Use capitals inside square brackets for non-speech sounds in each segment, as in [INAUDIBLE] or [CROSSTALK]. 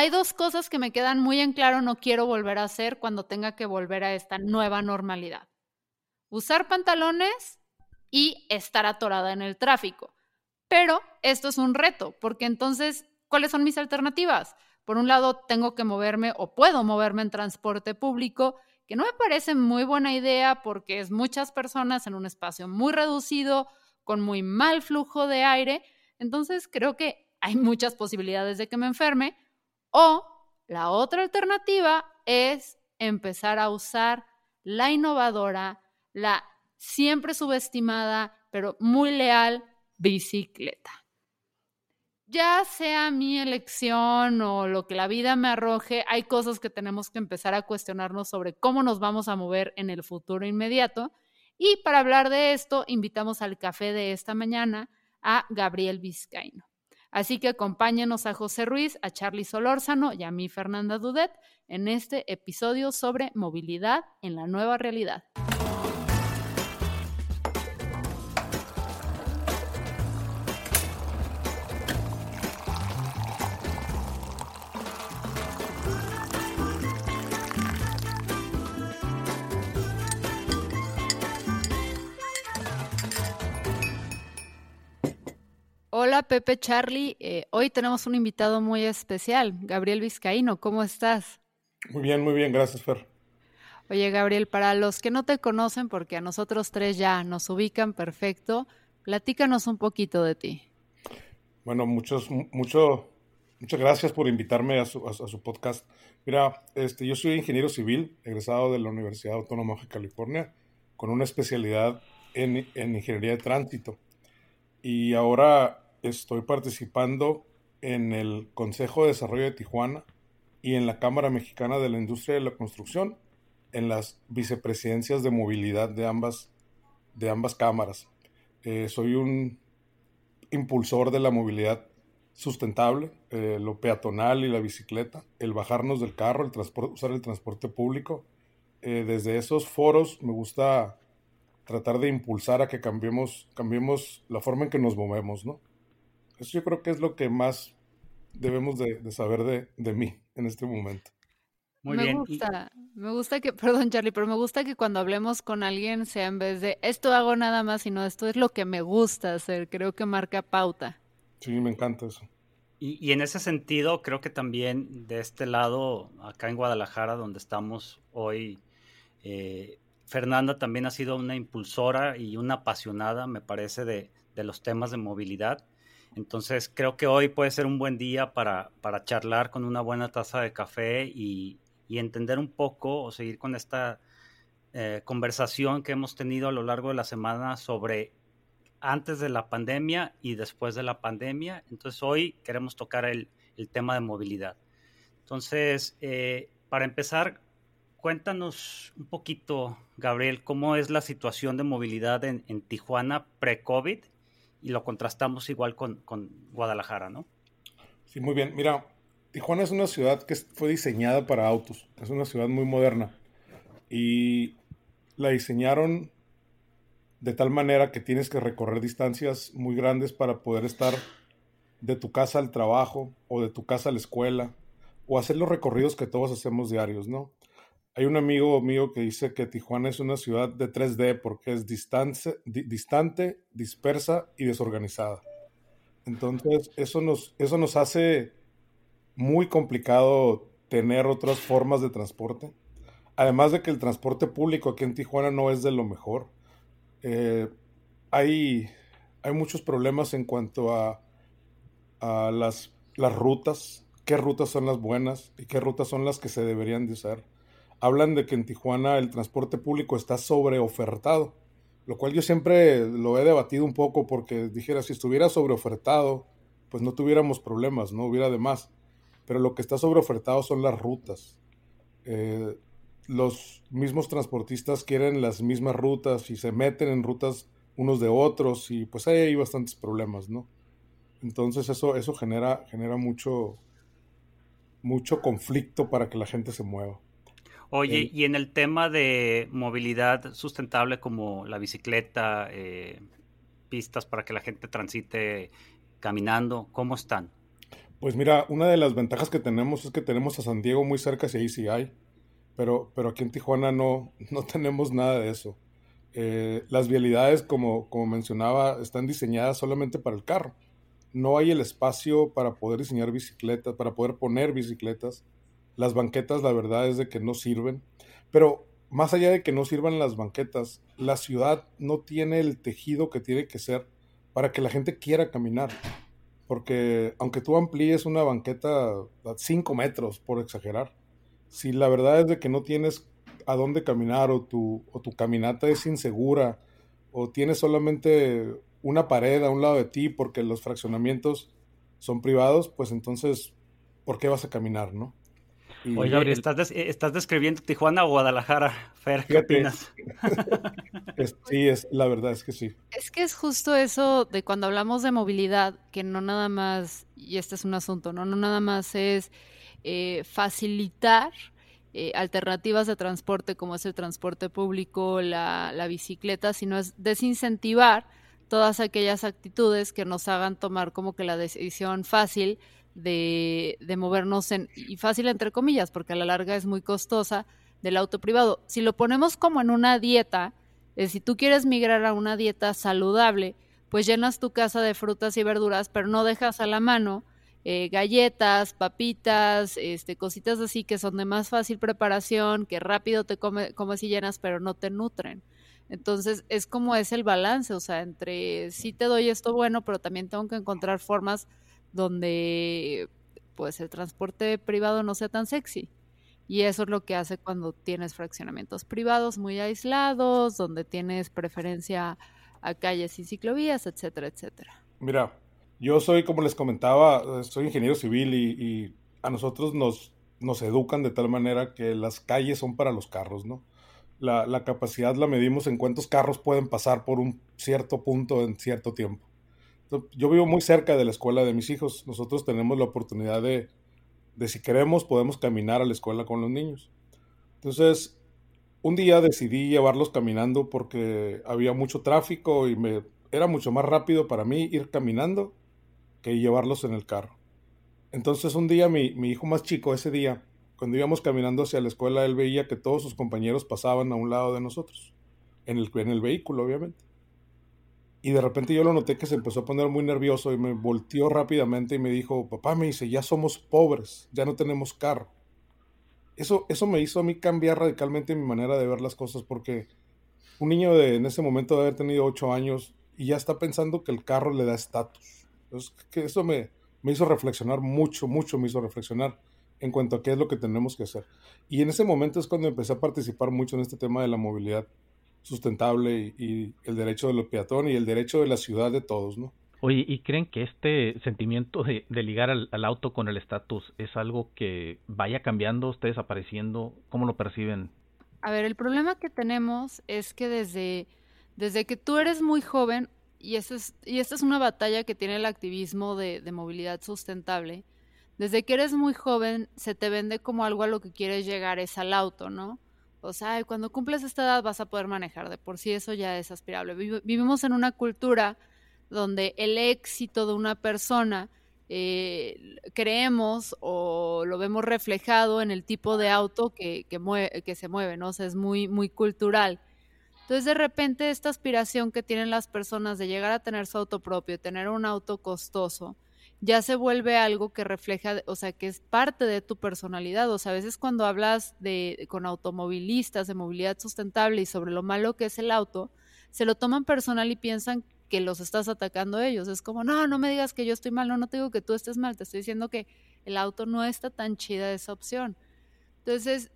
hay dos cosas que me quedan muy en claro, no quiero volver a hacer cuando tenga que volver a esta nueva normalidad. Usar pantalones y estar atorada en el tráfico. Pero esto es un reto, porque entonces, ¿cuáles son mis alternativas? Por un lado, tengo que moverme o puedo moverme en transporte público, que no me parece muy buena idea porque es muchas personas en un espacio muy reducido, con muy mal flujo de aire. Entonces, creo que hay muchas posibilidades de que me enferme. O la otra alternativa es empezar a usar la innovadora, la siempre subestimada, pero muy leal bicicleta. Ya sea mi elección o lo que la vida me arroje, hay cosas que tenemos que empezar a cuestionarnos sobre cómo nos vamos a mover en el futuro inmediato. Y para hablar de esto, invitamos al café de esta mañana a Gabriel Vizcaíno. Así que acompáñenos a José Ruiz, a Charlie Solórzano y a mí, Fernanda Dudet, en este episodio sobre movilidad en la nueva realidad. Hola Pepe Charlie, eh, hoy tenemos un invitado muy especial, Gabriel Vizcaíno, ¿cómo estás? Muy bien, muy bien, gracias Fer. Oye Gabriel, para los que no te conocen, porque a nosotros tres ya nos ubican perfecto, platícanos un poquito de ti. Bueno, muchos, mucho, muchas gracias por invitarme a su, a, su, podcast. Mira, este, yo soy ingeniero civil, egresado de la Universidad Autónoma de California, con una especialidad en, en ingeniería de tránsito. Y ahora estoy participando en el Consejo de Desarrollo de Tijuana y en la Cámara Mexicana de la Industria de la Construcción, en las vicepresidencias de movilidad de ambas, de ambas cámaras. Eh, soy un impulsor de la movilidad sustentable, eh, lo peatonal y la bicicleta, el bajarnos del carro, el usar el transporte público. Eh, desde esos foros me gusta tratar de impulsar a que cambiemos, cambiemos la forma en que nos movemos, ¿no? Eso yo creo que es lo que más debemos de, saber de, de, mí en este momento. Muy me gusta, me gusta que, [LAUGHS] perdón Charlie, pero me gusta que cuando hablemos con alguien sea en vez de esto hago nada más, sino esto es lo que me gusta hacer, creo que marca pauta. Sí, me encanta eso. Y, y, en ese sentido, creo que también de este lado, acá en Guadalajara, donde estamos hoy, eh, Fernanda también ha sido una impulsora y una apasionada, me parece, de, de los temas de movilidad. Entonces creo que hoy puede ser un buen día para, para charlar con una buena taza de café y, y entender un poco o seguir con esta eh, conversación que hemos tenido a lo largo de la semana sobre antes de la pandemia y después de la pandemia. Entonces hoy queremos tocar el, el tema de movilidad. Entonces, eh, para empezar, cuéntanos un poquito, Gabriel, cómo es la situación de movilidad en, en Tijuana pre-COVID y lo contrastamos igual con, Guadalajara, ¿no? Sí, muy bien. Mira, Tijuana es una ciudad que fue diseñada para autos. Es una ciudad muy moderna. Y la diseñaron de tal manera que tienes que recorrer distancias muy grandes para poder estar de tu casa al trabajo o de tu casa a la escuela o hacer los recorridos que todos hacemos diarios, ¿no? Hay un amigo mío que dice que Tijuana es una ciudad de 3D porque es distante, dispersa y desorganizada. Entonces, eso nos, eso nos hace muy complicado tener otras formas de transporte. Además de que el transporte público aquí en Tijuana no es de lo mejor. Eh, hay, hay muchos problemas en cuanto a, a las, las rutas, qué rutas son las buenas y qué rutas son las que se deberían de usar hablan de que en Tijuana el transporte público está sobreofertado, lo cual yo siempre lo he debatido un poco porque dijera, si estuviera sobreofertado, pues no tuviéramos problemas, no hubiera de más. Pero lo que está sobreofertado son las rutas. Eh, los mismos transportistas quieren las mismas rutas y se meten en rutas unos de otros y pues ahí hay bastantes problemas, ¿no? Entonces eso, eso genera, genera mucho, mucho conflicto para que la gente se mueva. Oye, y en el tema de movilidad sustentable como la bicicleta, eh, pistas para que la gente transite caminando, ¿cómo están? Pues mira, una de las ventajas que tenemos es que tenemos a San Diego muy cerca, si ahí sí hay, pero, pero aquí en Tijuana no, [LAUGHS] no tenemos nada de eso. Eh, las vialidades, como, como mencionaba, están diseñadas solamente para el carro. No hay el espacio para poder diseñar bicicletas, para poder poner bicicletas. Las banquetas, la verdad es de que no sirven. Pero más allá de que no sirvan las banquetas, la ciudad no tiene el tejido que tiene que ser para que la gente quiera caminar. Porque aunque tú amplíes una banqueta a 5 metros, por exagerar, si la verdad es de que no tienes a dónde caminar o tu, o tu caminata es insegura o tienes solamente una pared a un lado de ti porque los fraccionamientos son privados, pues entonces, ¿por qué vas a caminar, no? Oye, ¿estás, ¿estás, describiendo Tijuana o Guadalajara, Fer? ¿Qué opinas? sí, es, la verdad es que sí. Es que es justo eso de cuando hablamos de movilidad, que no nada más, y este es un asunto, no, no nada más es eh, facilitar eh, alternativas de transporte como es el transporte público, la, la bicicleta, sino es desincentivar todas aquellas actitudes que nos hagan tomar como que la decisión fácil de, movernos en, y fácil entre comillas, porque a la larga es muy costosa, del auto privado. Si lo ponemos como en una dieta, si tú quieres migrar a una dieta saludable, pues llenas tu casa de frutas y verduras, pero no dejas a la mano eh, galletas, papitas, este, cositas así que son de más fácil preparación, que rápido te come, comes y llenas, pero no te nutren. Entonces es como es el balance, o sea, entre sí te doy esto bueno, pero también tengo que encontrar formas donde pues el transporte privado no sea tan sexy. Y eso es lo que hace cuando tienes fraccionamientos privados muy aislados, donde tienes preferencia a calles y ciclovías, etcétera, etcétera. Mira, yo soy, como les comentaba, soy ingeniero civil y, a nosotros nos, nos educan de tal manera que las calles son para los carros, ¿no? La, la capacidad la medimos en cuántos carros pueden pasar por un cierto punto en cierto tiempo. Yo vivo muy cerca de la escuela de mis hijos. Nosotros tenemos la oportunidad de, de si queremos, podemos caminar a la escuela con los niños. Entonces, un día decidí llevarlos caminando porque había mucho tráfico y me era mucho más rápido para mí ir caminando que llevarlos en el carro. Entonces un día mi, mi, hijo más chico, ese día, cuando íbamos caminando hacia la escuela, él veía que todos sus compañeros pasaban a un lado de nosotros, en el, en el vehículo, obviamente. Y de repente yo lo noté que se empezó a poner muy nervioso y me volteó rápidamente y me dijo, papá, me dice, ya somos pobres, ya no tenemos carro. Eso, eso me hizo a mí cambiar radicalmente mi manera de ver las cosas porque un niño de en ese momento de haber tenido ocho años y ya está pensando que el carro le da estatus. Entonces, que eso me, me hizo reflexionar mucho, mucho me hizo reflexionar en cuanto a qué es lo que tenemos que hacer. Y en ese momento es cuando empecé a participar mucho en este tema de la movilidad sustentable y, el derecho de los peatones y el derecho de la ciudad de todos, ¿no? Oye, ¿y creen que este sentimiento de, ligar al, auto con el estatus es algo que vaya cambiando, ustedes apareciendo? ¿Cómo lo perciben? A ver, el problema que tenemos es que desde, desde que tú eres muy joven, y, eso es, y esta es una batalla que tiene el activismo de, de movilidad sustentable, desde que eres muy joven se te vende como algo a lo que quieres llegar es al auto, ¿no? O sea, cuando cumples esta edad vas a poder manejar, de por sí eso ya es aspirable. Vivimos en una cultura donde el éxito de una persona eh, creemos o lo vemos reflejado en el tipo de auto que, se mueve, ¿no? O sea, es muy, muy cultural. Entonces, de repente, esta aspiración que tienen las personas de llegar a tener su auto propio, tener un auto costoso, ya se vuelve algo que refleja, o sea, que es parte de tu personalidad. O sea, a veces cuando hablas de, con automovilistas de movilidad sustentable y sobre lo malo que es el auto, se lo toman personal y piensan que los estás atacando ellos. Es como, no, no me digas que yo estoy mal, no, no te digo que tú estés mal, te estoy diciendo que el auto no está tan chida esa opción. Entonces,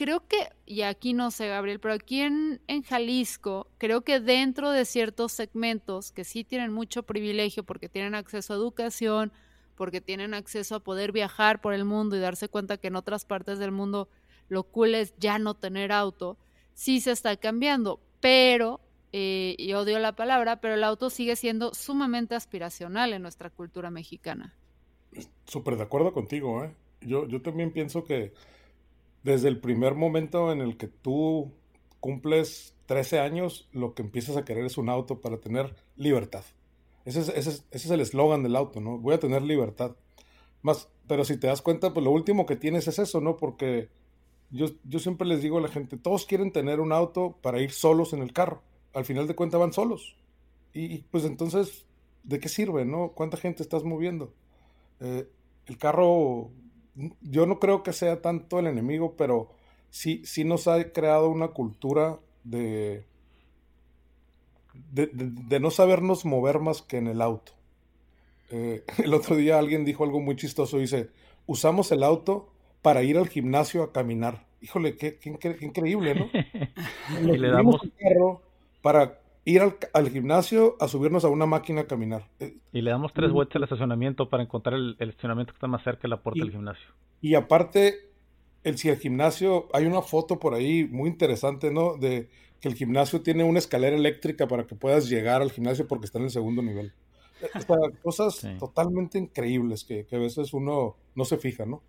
creo que, y aquí no sé, Gabriel, pero aquí en, en, Jalisco, creo que dentro de ciertos segmentos que sí tienen mucho privilegio porque tienen acceso a educación, porque tienen acceso a poder viajar por el mundo y darse cuenta que en otras partes del mundo lo cool es ya no tener auto, sí se está cambiando, pero, eh, y odio la palabra, pero el auto sigue siendo sumamente aspiracional en nuestra cultura mexicana. Súper de acuerdo contigo, ¿eh? Yo, yo también pienso que desde el primer momento en el que tú cumples 13 años, lo que empiezas a querer es un auto para tener libertad. Ese es, ese es, el eslogan del auto, ¿no? Voy a tener libertad. Más, pero si te das cuenta, pues lo último que tienes es eso, ¿no? Porque yo, yo siempre les digo a la gente, todos quieren tener un auto para ir solos en el carro. Al final de cuentas van solos. Y, pues entonces, ¿de qué sirve, no? ¿Cuánta gente estás moviendo? Eh, el carro, yo no creo que sea tanto el enemigo, pero sí, sí nos ha creado una cultura de, de, no sabernos mover más que en el auto. Eh, [LAUGHS] el otro día alguien dijo algo muy chistoso, dice, usamos el auto para ir al gimnasio a caminar. Híjole, qué, increíble, ¿no? [LAUGHS] y le damos carro para ir al, gimnasio a subirnos a una máquina a caminar. Y le damos tres vueltas al estacionamiento para encontrar el, estacionamiento que está más cerca de la puerta del gimnasio. Y aparte, el, si el gimnasio, hay una foto por ahí muy interesante, ¿no? De que el gimnasio tiene una escalera eléctrica para que puedas llegar al gimnasio porque está en el segundo nivel. O sea, [LAUGHS] cosas totalmente increíbles que, que, a veces uno no se fija, ¿no?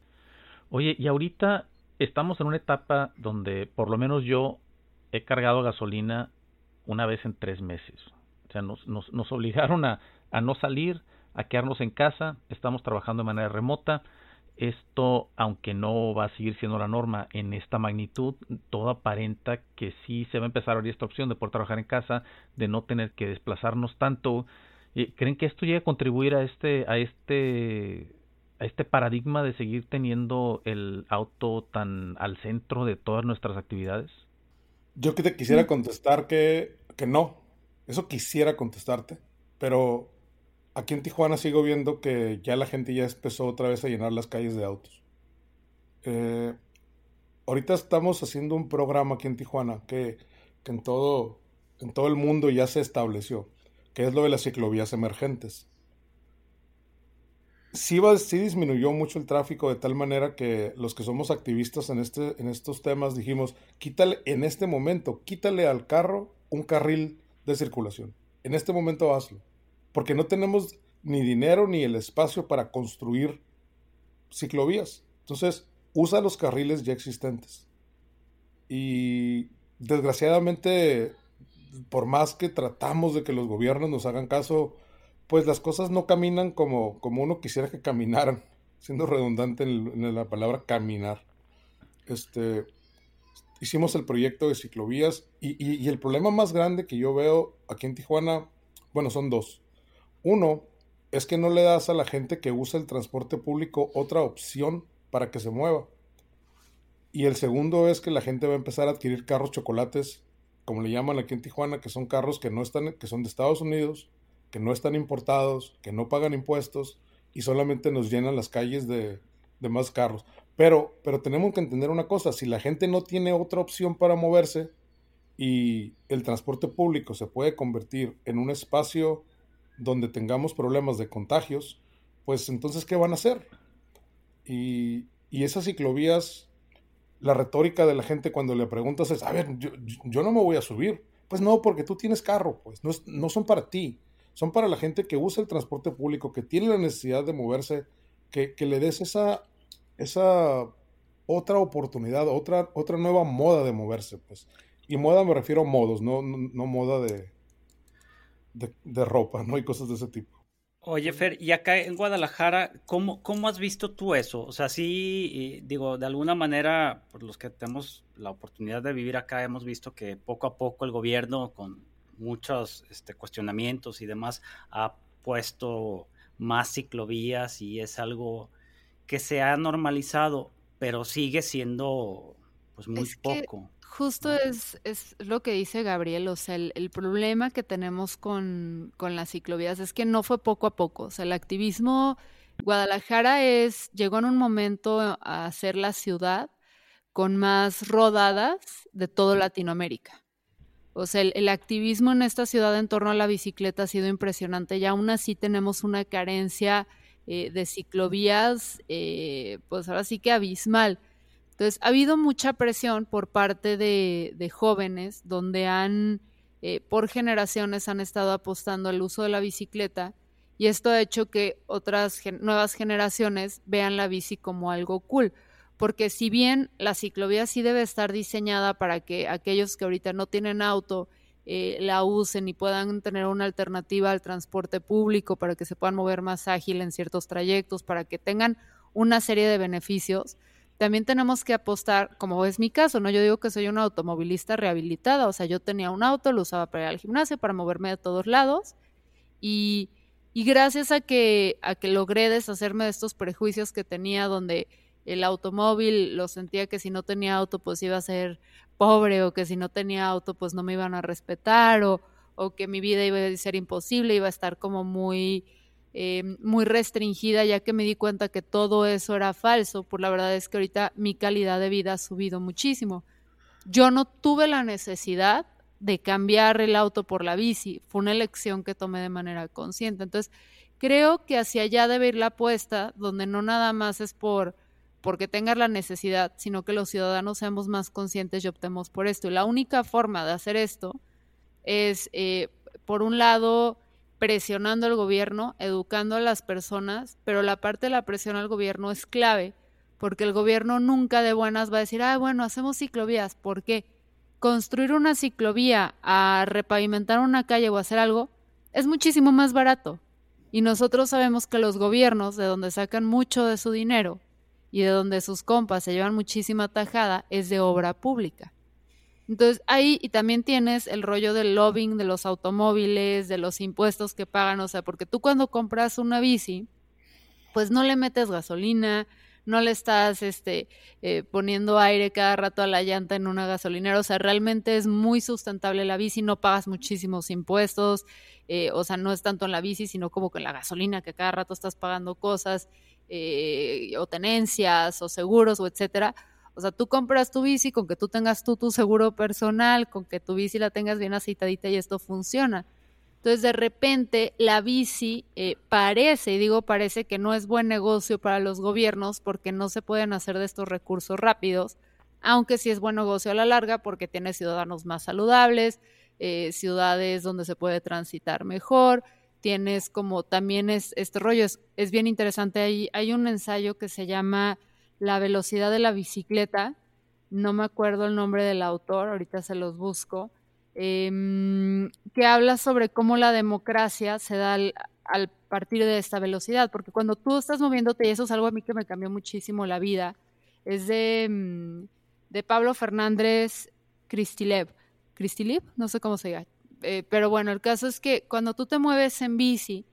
Oye, y ahorita estamos en una etapa donde por lo menos yo he cargado gasolina una vez en tres meses. O sea, nos, nos, nos obligaron a, a no salir, a quedarnos en casa, estamos trabajando de manera remota esto, aunque no va a seguir siendo la norma en esta magnitud, todo aparenta que sí se va a empezar a abrir esta opción de poder trabajar en casa, de no tener que desplazarnos tanto. Eh, ¿Creen que esto llegue a contribuir a este, a este, a este paradigma de seguir teniendo el auto tan al centro de todas nuestras actividades? Yo que te quisiera contestar que, que no. Eso quisiera contestarte, pero aquí en Tijuana sigo viendo que ya la gente ya empezó otra vez a llenar las calles de autos. Eh, ahorita estamos haciendo un programa aquí en Tijuana que, en, todo, en todo el mundo ya se estableció, que es lo de las ciclovías emergentes. Sí, disminuyó mucho el tráfico de tal manera que los que somos activistas en, este, en estos temas dijimos, quítale en este momento, quítale al carro un carril de circulación. En este momento hazlo porque no tenemos ni dinero ni el espacio para construir ciclovías. Entonces, usa los carriles ya existentes. Y desgraciadamente, por más que tratamos de que los gobiernos nos hagan caso, pues las cosas no caminan como, como uno quisiera que caminaran, siendo redundante en, la palabra caminar. Este, hicimos el proyecto de ciclovías y el problema más grande que yo veo aquí en Tijuana, bueno, son dos. Uno es que no le das a la gente que usa el transporte público otra opción para que se mueva. Y el segundo es que la gente va a empezar a adquirir carros chocolates, como le llaman aquí en Tijuana, que son carros que no están, que son de Estados Unidos, que no están importados, que no pagan impuestos y solamente nos llenan las calles de, de más carros. Pero, pero tenemos que entender una cosa, si la gente no tiene otra opción para moverse y el transporte público se puede convertir en un espacio donde tengamos problemas de contagios, pues entonces, ¿qué van a hacer? Y, esas ciclovías, la retórica de la gente cuando le preguntas es, a ver, yo, no me voy a subir. Pues no, porque tú tienes carro, pues no, no son para ti, son para la gente que usa el transporte público, que tiene la necesidad de moverse, que, le des esa, esa otra oportunidad, otra, otra nueva moda de moverse, pues. Y moda me refiero a modos, no, no moda de, de, ropa, ¿no? hay cosas de ese tipo. Oye, Fer, y acá en Guadalajara, ¿cómo, cómo has visto tú eso? O sea, sí, digo, de alguna manera, por los que tenemos la oportunidad de vivir acá, hemos visto que poco a poco el gobierno, con muchos este, cuestionamientos y demás, ha puesto más ciclovías y es algo que se ha normalizado, pero sigue siendo pues muy poco. Justo es, es lo que dice Gabriel, o sea, el, problema que tenemos con, con, las ciclovías es que no fue poco a poco, o sea, el activismo, Guadalajara es, llegó en un momento a ser la ciudad con más rodadas de toda Latinoamérica. O sea, el, activismo en esta ciudad en torno a la bicicleta ha sido impresionante y aún así tenemos una carencia eh, de ciclovías, eh, pues ahora sí que abismal. Entonces, ha habido mucha presión por parte de, jóvenes donde han, eh, por generaciones, han estado apostando al uso de la bicicleta y esto ha hecho que otras nuevas generaciones vean la bici como algo cool. Porque si bien la ciclovía sí debe estar diseñada para que aquellos que ahorita no tienen auto eh, la usen y puedan tener una alternativa al transporte público para que se puedan mover más ágil en ciertos trayectos, para que tengan una serie de beneficios. También tenemos que apostar, como es mi caso, ¿no? Yo digo que soy una automovilista rehabilitada, o sea, yo tenía un auto, lo usaba para ir al gimnasio, para moverme de todos lados y, y gracias a que, a que logré deshacerme de estos prejuicios que tenía donde el automóvil lo sentía que si no tenía auto pues iba a ser pobre o que si no tenía auto pues no me iban a respetar o, o que mi vida iba a ser imposible, iba a estar como muy, eh, muy restringida ya que me di cuenta que todo eso era falso, por la verdad es que ahorita mi calidad de vida ha subido muchísimo. Yo no tuve la necesidad de cambiar el auto por la bici, fue una elección que tomé de manera consciente. Entonces, creo que hacia allá debe ir la apuesta, donde no nada más es por porque tengas la necesidad, sino que los ciudadanos seamos más conscientes y optemos por esto. Y la única forma de hacer esto es, eh, por un lado, presionando al gobierno, educando a las personas, pero la parte de la presión al gobierno es clave, porque el gobierno nunca de buenas va a decir, ah, bueno, hacemos ciclovías. ¿Por qué? Construir una ciclovía a repavimentar una calle o hacer algo es muchísimo más barato. Y nosotros sabemos que los gobiernos, de donde sacan mucho de su dinero, y de donde sus compas se llevan muchísima tajada es de obra pública. Entonces ahí y también tienes el rollo del lobbying de los automóviles, de los impuestos que pagan, o sea, porque tú cuando compras una bici, pues no le metes gasolina, no le estás este, eh, poniendo aire cada rato a la llanta en una gasolinera, o sea, realmente es muy sustentable la bici, no pagas muchísimos impuestos, eh, o sea, no es tanto en la bici, sino como con la gasolina, que cada rato estás pagando cosas, eh, o tenencias o seguros o etcétera. O sea, tú compras tu bici con que tú tengas tú tu seguro personal, con que tu bici la tengas bien aceitadita y esto funciona. Entonces, de repente, la bici eh, parece, y digo parece, que no es buen negocio para los gobiernos porque no se pueden hacer de estos recursos rápidos, aunque sí es buen negocio a la larga porque tiene ciudadanos más saludables, eh, ciudades donde se puede transitar mejor, tienes como también es este rollo, es, bien interesante. Hay, hay un ensayo que se llama La velocidad de la bicicleta, no me acuerdo el nombre del autor, ahorita se los busco, em, que habla sobre cómo la democracia se da al, partir de esta velocidad, porque cuando tú estás moviéndote, y eso es algo a mí que me cambió muchísimo la vida, es de, mm, de Pablo Fernández Cristilev, Cristilev, no sé cómo se llama, eh, pero bueno, el caso es que cuando tú te mueves en bici,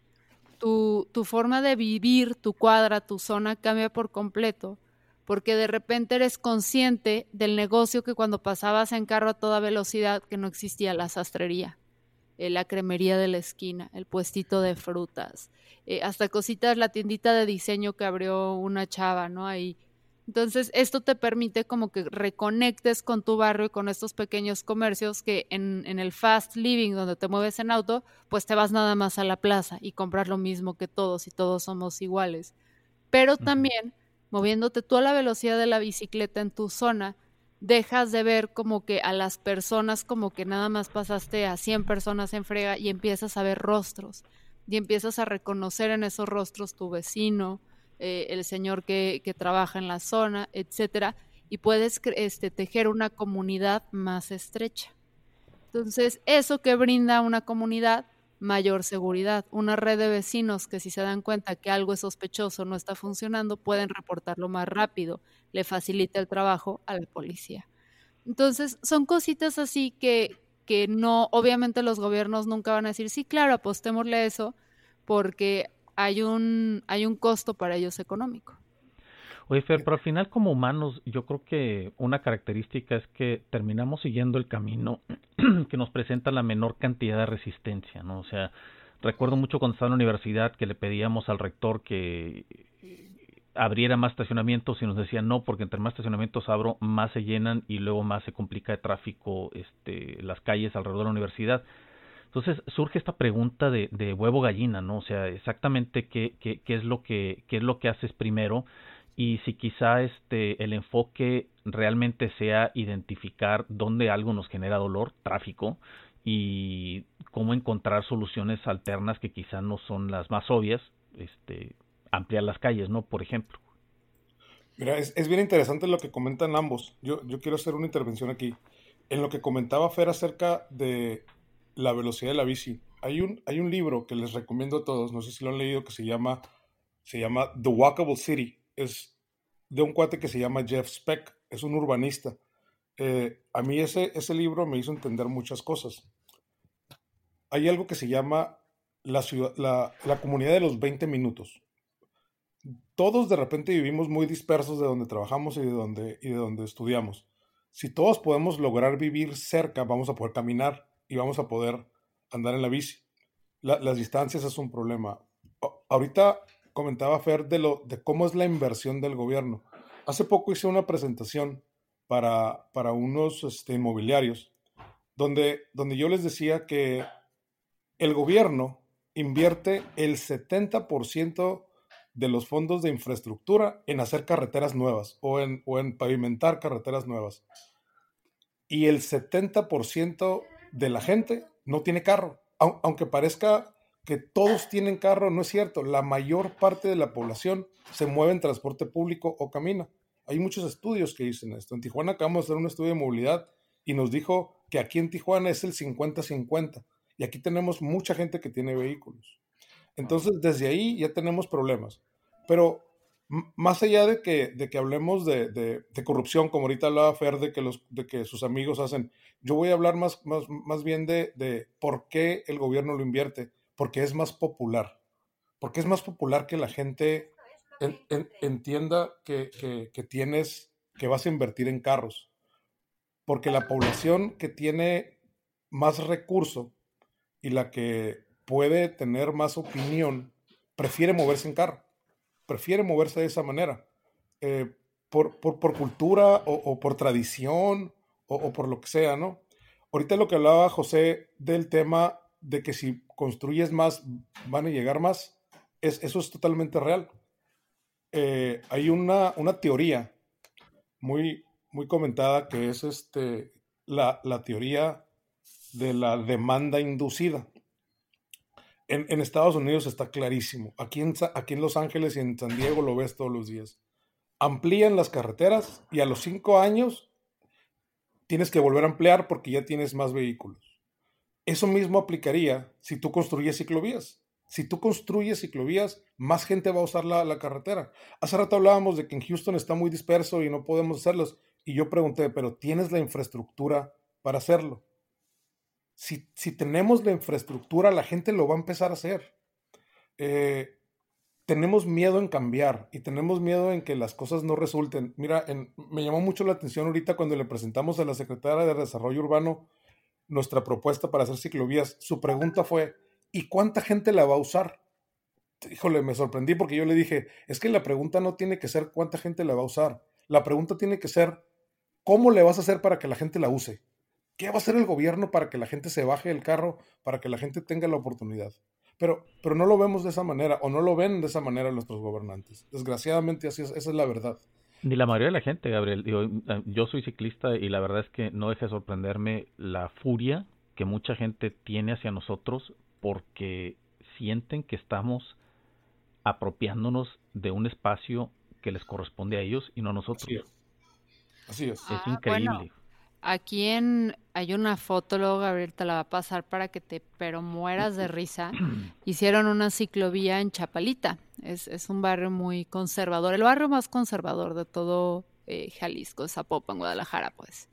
tu, tu forma de vivir, tu cuadra, tu zona cambia por completo, porque de repente eres consciente del negocio que cuando pasabas en carro a toda velocidad, que no existía la sastrería, eh, la cremería de la esquina, el puestito de frutas, eh, hasta cositas, la tiendita de diseño que abrió una chava, ¿no? Ahí entonces, esto te permite como que reconectes con tu barrio y con estos pequeños comercios que en, en, el fast living, donde te mueves en auto, pues te vas nada más a la plaza y compras lo mismo que todos y todos somos iguales. Pero también, moviéndote tú a la velocidad de la bicicleta en tu zona, dejas de ver como que a las personas como que nada más pasaste a 100 personas en frega y empiezas a ver rostros y empiezas a reconocer en esos rostros tu vecino, eh, el señor que, que, trabaja en la zona, etcétera, y puedes este, tejer una comunidad más estrecha. Entonces, eso que brinda una comunidad, mayor seguridad, una red de vecinos que si se dan cuenta que algo es sospechoso, no está funcionando, pueden reportarlo más rápido, le facilita el trabajo a la policía. Entonces, son cositas así que, que no, obviamente los gobiernos nunca van a decir, sí, claro, apostémosle eso, porque hay un, hay un costo para ellos económico. Oye, Fer, pero al final como humanos yo creo que una característica es que terminamos siguiendo el camino [CLEARS THROAT] que nos presenta la menor cantidad de resistencia, ¿no? O sea, recuerdo mucho cuando estaba en la universidad que le pedíamos al rector que abriera más estacionamientos y nos decían no, porque entre más estacionamientos abro, más se llenan y luego más se complica de tráfico este, las calles alrededor de la universidad. Entonces surge esta pregunta de, de huevo gallina, ¿no? O sea, exactamente qué, qué, qué, es lo que, qué es lo que haces primero y si quizá este el enfoque realmente sea identificar dónde algo nos genera dolor, tráfico, y cómo encontrar soluciones alternas que quizá no son las más obvias, este, ampliar las calles, ¿no? Por ejemplo. Mira, es, es bien interesante lo que comentan ambos. Yo, yo quiero hacer una intervención aquí. En lo que comentaba Fer acerca de la velocidad de la bici. Hay un, hay un libro que les recomiendo a todos, no sé si lo han leído, que se llama, se llama The Walkable City. Es de un cuate que se llama Jeff Speck, es un urbanista. Eh, a mí ese, ese libro me hizo entender muchas cosas. Hay algo que se llama la, ciudad, la, la comunidad de los 20 minutos. Todos de repente vivimos muy dispersos de donde trabajamos y de donde, y de donde estudiamos. Si todos podemos lograr vivir cerca, vamos a poder caminar y vamos a poder andar en la bici. las distancias es un problema. ahorita comentaba Fer de, lo, de cómo es la inversión del gobierno. Hace poco hice una presentación para, para unos este, inmobiliarios donde, donde yo les decía que el gobierno invierte el 70% de los fondos de infraestructura en hacer carreteras nuevas o en, o en pavimentar carreteras nuevas. Y el 70% de la gente no tiene carro. Aunque parezca que todos tienen carro, no es cierto. La mayor parte de la población se mueve en transporte público o camina. Hay muchos estudios que dicen esto. En Tijuana acabamos de hacer un estudio de movilidad y nos dijo que aquí en Tijuana es el 50-50. Y aquí tenemos mucha gente que tiene vehículos. Entonces, desde ahí ya tenemos problemas. Pero más allá de que, de que hablemos de, de, corrupción, como ahorita hablaba Fer, de que, los, de que sus amigos hacen, yo voy a hablar más, más, más bien de, por qué el gobierno lo invierte, porque es más popular, porque es más popular que la gente entienda que, que, que tienes, que vas a invertir en carros, porque la población que tiene más recurso y la que puede tener más opinión, prefiere moverse en carro prefiere moverse de esa manera, eh, por, cultura o, por tradición o, por lo que sea, ¿no? Ahorita lo que hablaba José del tema de que si construyes más, van a llegar más, es, eso es totalmente real. Eh, hay una, una, teoría muy, muy comentada que es este, la, la teoría de la demanda inducida en, Estados Unidos está clarísimo. Aquí en, Los Ángeles y en San Diego lo ves todos los días. Amplían las carreteras y a los cinco años tienes que volver a ampliar porque ya tienes más vehículos. Eso mismo aplicaría si tú construyes ciclovías. Si tú construyes ciclovías, más gente va a usar la, la carretera. Hace rato hablábamos de que en Houston está muy disperso y no podemos hacerlos. Y yo pregunté, pero ¿tienes la infraestructura para hacerlo? Si, tenemos la infraestructura, la gente lo va a empezar a hacer. Eh, tenemos miedo en cambiar y tenemos miedo en que las cosas no resulten. Mira, me llamó mucho la atención ahorita cuando le presentamos a la secretaria de Desarrollo Urbano nuestra propuesta para hacer ciclovías. Su pregunta fue, ¿y cuánta gente la va a usar? Híjole, me sorprendí porque yo le dije, es que la pregunta no tiene que ser cuánta gente la va a usar. La pregunta tiene que ser, ¿cómo le vas a hacer para que la gente la use? ¿Qué va a hacer el gobierno para que la gente se baje del carro, para que la gente tenga la oportunidad? Pero, pero no lo vemos de esa manera, o no lo ven de esa manera nuestros gobernantes. Desgraciadamente, así es, esa es la verdad. Ni la mayoría de la gente, Gabriel. yo soy ciclista y la verdad es que no deja de sorprenderme la furia que mucha gente tiene hacia nosotros porque sienten que estamos apropiándonos de un espacio que les corresponde a ellos y no a nosotros. Así es. es. Ah, increíble. Aquí en, hay una foto, luego Gabriel te la va a pasar para que te, pero mueras de risa. [CLEARS THROAT] Hicieron una ciclovía en Chapalita. Es, es un barrio muy conservador, el barrio más conservador de todo eh, Jalisco, Zapopan, Guadalajara, pues.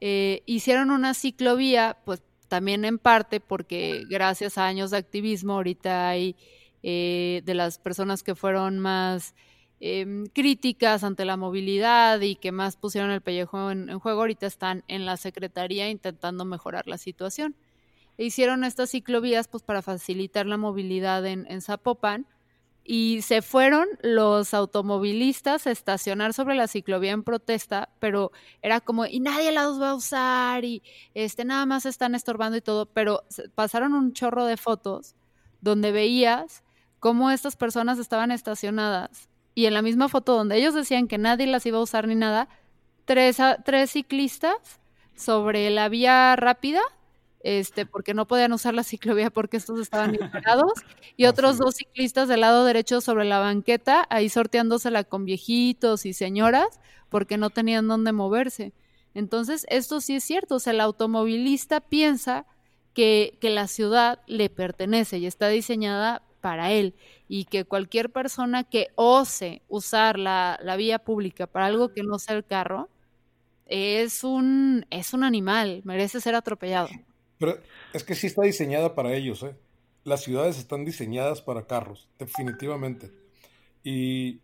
Eh, hicieron una ciclovía, pues también en parte porque gracias a años de activismo, ahorita hay eh, de las personas que fueron más Em, críticas ante la movilidad y que más pusieron el pellejo en, juego, ahorita están en la Secretaría intentando mejorar la situación. E hicieron estas ciclovías pues para facilitar la movilidad en, Zapopan y se fueron los automovilistas a estacionar sobre la ciclovía en protesta, pero era como, y nadie las va a usar, y este, nada más están estorbando y todo, pero pasaron un chorro de fotos donde veías cómo estas personas estaban estacionadas y en la misma foto donde ellos decían que nadie las iba a usar ni nada, tres, tres ciclistas sobre la vía rápida, este, porque no podían usar la ciclovía porque estos estaban liberados, y [LAUGHS] otros dos ciclistas del lado derecho sobre la banqueta, ahí sorteándosela con viejitos y señoras, porque no tenían dónde moverse. Entonces, esto sí es cierto, o sea, el automovilista piensa que, que la ciudad le pertenece y está diseñada para él y que cualquier persona que ose usar la, la, vía pública para algo que no sea el carro es un, es un animal, merece ser atropellado. Pero es que sí está diseñada para ellos, ¿eh? Las ciudades están diseñadas para carros, definitivamente. Y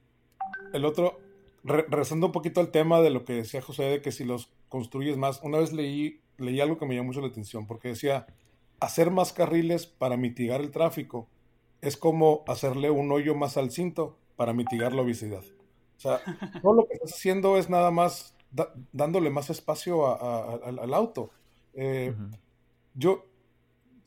el otro, regresando un poquito al tema de lo que decía José, de que si los construyes más, una vez leí, leí algo que me llamó mucho la atención, porque decía, hacer más carriles para mitigar el tráfico es como hacerle un hoyo más al cinto para mitigar la obesidad. O sea, todo lo que estás haciendo es nada más dándole más espacio al auto. Eh, yo,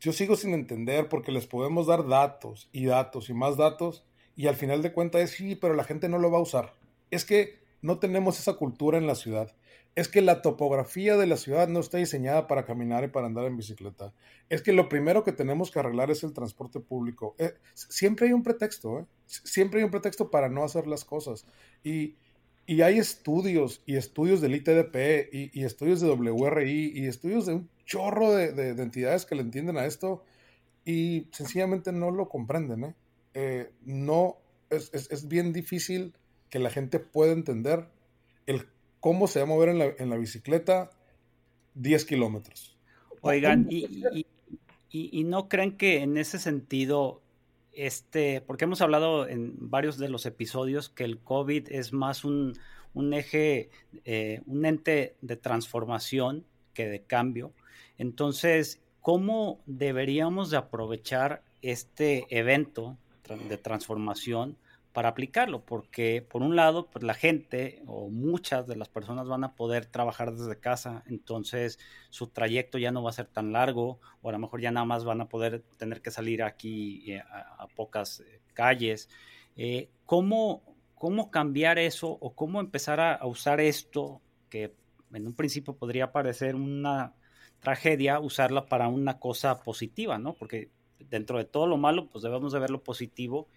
yo sigo sin entender porque les podemos dar datos y datos y más datos y al final de cuentas es sí, pero la gente no lo va a usar. Es que no tenemos esa cultura en la ciudad es que la topografía de la ciudad no está diseñada para caminar y para andar en bicicleta. Es que lo primero que tenemos que arreglar es el transporte público. Eh, siempre hay un pretexto, ¿eh? siempre hay un pretexto para no hacer las cosas. Y, hay estudios, y estudios del ITDP, y, estudios de WRI, y estudios de un chorro de, entidades que le entienden a esto, y sencillamente no lo comprenden. ¿eh? eh no, es, es bien difícil que la gente pueda entender el cómo se va a mover en la, bicicleta 10 kilómetros. Oigan, y, y, no creen que en ese sentido, este, porque hemos hablado en varios de los episodios que el COVID es más un, un eje, eh, un ente de transformación que de cambio. Entonces, ¿cómo deberíamos de aprovechar este evento de transformación para aplicarlo, porque por un lado, pues la gente o muchas de las personas van a poder trabajar desde casa, entonces su trayecto ya no va a ser tan largo, o a lo mejor ya nada más van a poder tener que salir aquí eh, a, pocas eh, calles. Eh, ¿cómo, ¿Cómo cambiar eso o cómo empezar a, usar esto, que en un principio podría parecer una tragedia, usarla para una cosa positiva, ¿no? Porque dentro de todo lo malo, pues debemos de ver lo positivo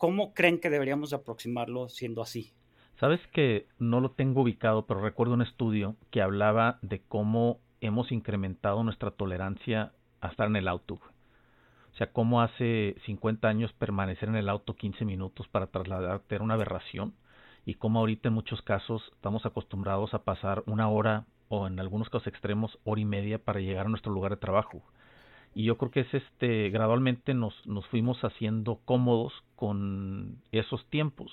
¿Cómo creen que deberíamos aproximarlo siendo así? Sabes que no lo tengo ubicado, pero recuerdo un estudio que hablaba de cómo hemos incrementado nuestra tolerancia a estar en el auto. O sea, cómo hace 50 años permanecer en el auto 15 minutos para trasladarte era una aberración y cómo ahorita en muchos casos estamos acostumbrados a pasar una hora o en algunos casos extremos hora y media para llegar a nuestro lugar de trabajo y yo creo que es este gradualmente nos, nos fuimos haciendo cómodos con esos tiempos.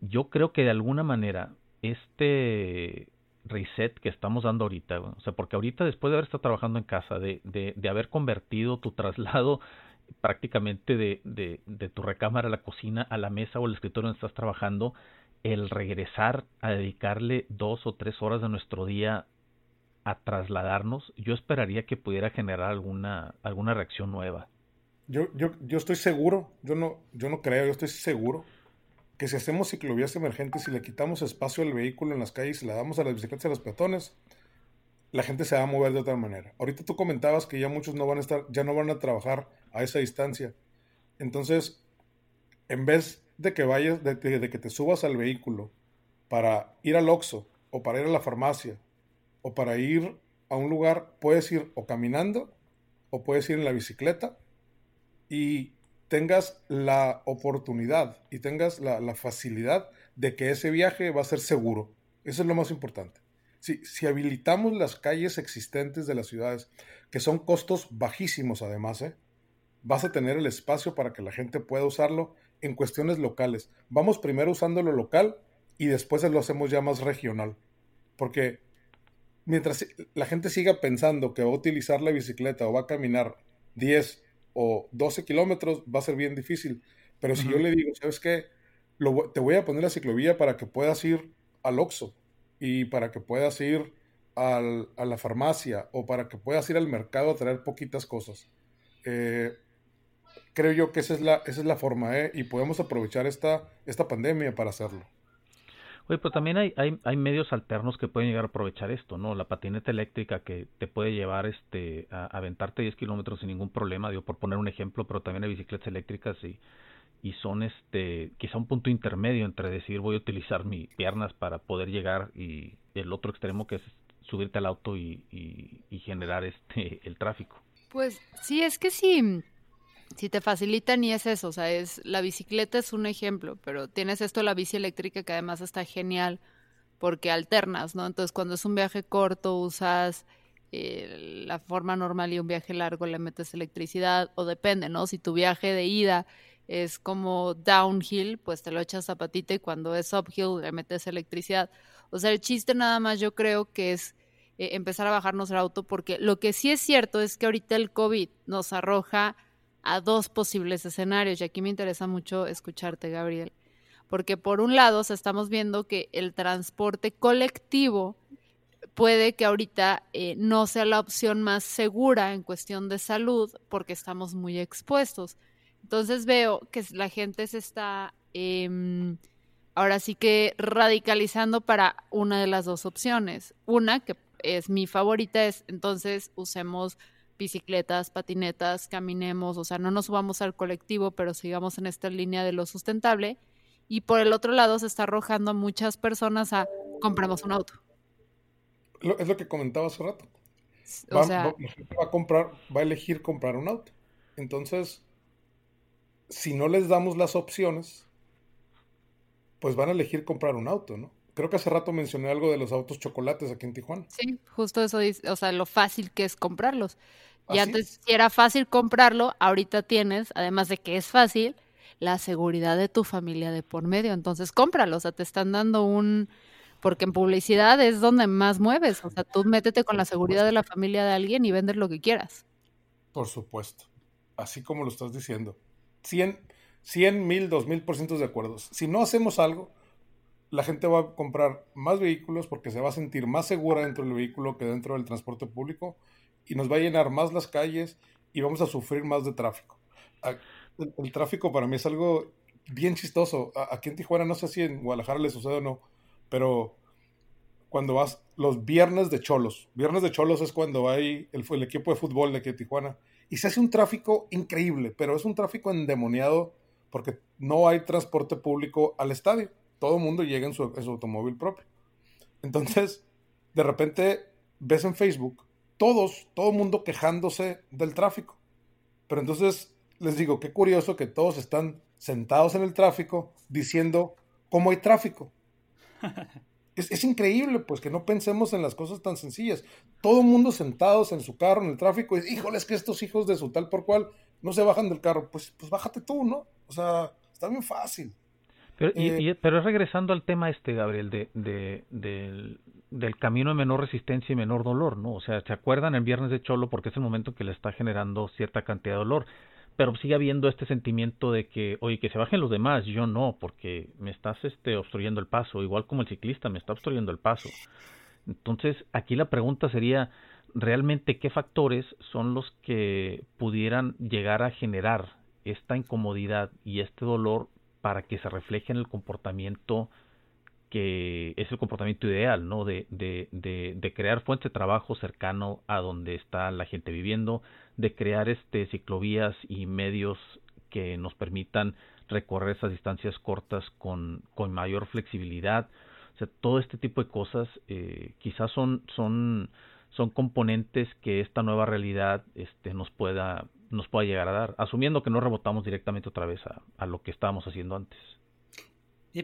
Yo creo que de alguna manera este reset que estamos dando ahorita, o sea, porque ahorita después de haber estado trabajando en casa, de, de, de haber convertido tu traslado [LAUGHS] prácticamente de, de, de tu recámara a la cocina, a la mesa o al escritorio donde estás trabajando, el regresar a dedicarle dos o tres horas de nuestro día a trasladarnos, yo esperaría que pudiera generar alguna, alguna reacción nueva. Yo, yo, yo estoy seguro, yo no, yo no creo, yo estoy seguro que si hacemos ciclovías emergentes y le quitamos espacio al vehículo en las calles y le damos a las bicicletas y a los peatones, la gente se va a mover de otra manera. Ahorita tú comentabas que ya muchos no van a estar, ya no van a trabajar a esa distancia. Entonces, en vez de que vayas, de, de que te subas al vehículo para ir al Oxxo o para ir a la farmacia o para ir a un lugar puedes ir o caminando o puedes ir en la bicicleta y tengas la oportunidad y tengas la, facilidad de que ese viaje va a ser seguro. Eso es lo más importante. Si, si, habilitamos las calles existentes de las ciudades, que son costos bajísimos además, ¿eh? vas a tener el espacio para que la gente pueda usarlo en cuestiones locales. Vamos primero usando lo local y después lo hacemos ya más regional. Porque mientras la gente siga pensando que va a utilizar la bicicleta o va a caminar 10 o 12 kilómetros, va a ser bien difícil. Pero si yo le digo, ¿sabes qué? te voy a poner la ciclovía para que puedas ir al Oxxo y para que puedas ir a la farmacia o para que puedas ir al mercado a traer poquitas cosas. Eh, creo yo que esa es la, esa es la forma, ¿eh? Y podemos aprovechar esta, esta pandemia para hacerlo. Oye, pero también hay, medios alternos que pueden llegar a aprovechar esto, ¿no? La patineta eléctrica que te puede llevar este, a, aventarte 10 kilómetros sin ningún problema, digo, por poner un ejemplo, pero también hay bicicletas eléctricas y, y son este quizá un punto intermedio entre decir voy a utilizar mis piernas para poder llegar y el otro extremo que es subirte al auto y generar este el tráfico. Pues sí, es que sí, si te facilitan y es eso, o sea, es la bicicleta es un ejemplo, pero tienes esto la bici eléctrica que además está genial porque alternas, ¿no? Entonces cuando es un viaje corto usas eh, la forma normal y un viaje largo le metes electricidad o depende, ¿no? Si tu viaje de ida es como downhill, pues te lo echas zapatita y cuando es uphill le metes electricidad. O sea, el chiste nada más yo creo que es eh, empezar a bajarnos el auto porque lo que sí es cierto es que ahorita el COVID nos arroja a dos posibles escenarios y aquí me interesa mucho escucharte, Gabriel, porque por un lado estamos viendo que el transporte colectivo puede que ahorita eh, no sea la opción más segura en cuestión de salud porque estamos muy expuestos. Entonces veo que la gente se está em, ahora sí que radicalizando para una de las dos opciones. Una, que es mi favorita, es entonces usemos bicicletas, patinetas, caminemos, o sea, no nos subamos al colectivo, pero sigamos en esta línea de lo sustentable. Y por el otro lado se está arrojando a muchas personas a compremos un auto. es lo que comentaba hace rato. Va, o sea, va, a comprar, va a elegir comprar un auto. Entonces, si no les damos las opciones, pues van a elegir comprar un auto, ¿no? Creo que hace rato mencioné algo de los autos chocolates aquí en Tijuana. Sí, justo eso dice, o sea, lo fácil que es comprarlos. Y antes, si era fácil comprarlo, ahorita tienes, además de que es fácil, la seguridad de tu familia de por medio. Entonces, cómpralo, o sea, te están dando un... Porque en publicidad es donde más mueves. O sea, tú métete con la seguridad de la familia de alguien y vendes lo que quieras. Por supuesto. Así como lo estás diciendo. 100, 100 mil, 2 mil por ciento de acuerdo. Si no hacemos algo, la gente va a comprar más vehículos porque se va a sentir más segura dentro del vehículo que dentro del transporte público y nos va a llenar más las calles y vamos a sufrir más de tráfico. El, tráfico para mí es algo bien chistoso. Aquí en Tijuana, no sé si en Guadalajara le sucede o no, pero cuando vas los viernes de cholos, viernes de cholos es cuando hay el, el equipo de fútbol de aquí en Tijuana y se hace un tráfico increíble, pero es un tráfico endemoniado porque no hay transporte público al estadio. Todo el mundo llega en su, automóvil propio. Entonces, de repente ves en Facebook todos, todo el mundo quejándose del tráfico. Pero entonces les digo, qué curioso que todos están sentados en el tráfico diciendo cómo hay tráfico. [LAUGHS] Es, increíble, pues, que no pensemos en las cosas tan sencillas. Todo el mundo sentados en su carro, en el tráfico, y, híjole, es que estos hijos de su tal por cual no se bajan del carro. Pues, pues bájate tú, ¿no? O sea, está bien fácil. Pero, y, eh, pero regresando al tema este, Gabriel, de, de, del, del camino de menor resistencia y menor dolor, ¿no? O sea, ¿se acuerdan el viernes de Cholo? Porque es el momento que le está generando cierta cantidad de dolor pero sigue habiendo este sentimiento de que, oye, que se bajen los demás, yo no, porque me estás este, obstruyendo el paso, igual como el ciclista me está obstruyendo el paso. Entonces, aquí la pregunta sería, ¿realmente qué factores son los que pudieran llegar a generar esta incomodidad y este dolor para que se refleje en el comportamiento que es el comportamiento ideal, ¿no? De, de, de, de, crear fuentes de trabajo cercano a donde está la gente viviendo, de crear este ciclovías y medios que nos permitan recorrer esas distancias cortas con, con mayor flexibilidad. O sea, todo este tipo de cosas eh, quizás son, son, son componentes que esta nueva realidad este, nos pueda nos pueda llegar a dar, asumiendo que no rebotamos directamente otra vez a, lo que estábamos haciendo antes.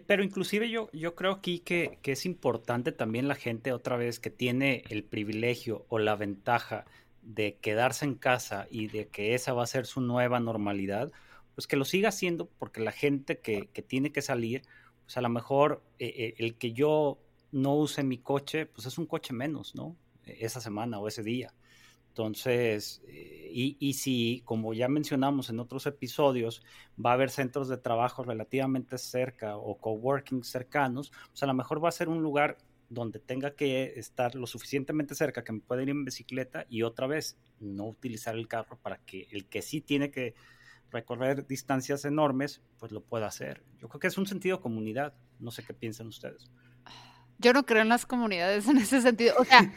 Pero inclusive yo, yo creo aquí que, que, es importante también la gente otra vez que tiene el privilegio o la ventaja de quedarse en casa y de que esa va a ser su nueva normalidad, pues que lo siga haciendo porque la gente que, que tiene que salir, pues a lo mejor eh, eh, el que yo no use mi coche, pues es un coche menos, ¿no? Esa semana o ese día. Entonces, eh, y, y, si, como ya mencionamos en otros episodios, va a haber centros de trabajo relativamente cerca o coworking cercanos, pues a lo mejor va a ser un lugar donde tenga que estar lo suficientemente cerca que me pueda ir en bicicleta y otra vez no utilizar el carro para que el que sí tiene que recorrer distancias enormes, pues lo pueda hacer. Yo creo que es un sentido comunidad. No sé qué piensan ustedes. Yo no creo en las comunidades [LAUGHS] en ese sentido. O sea,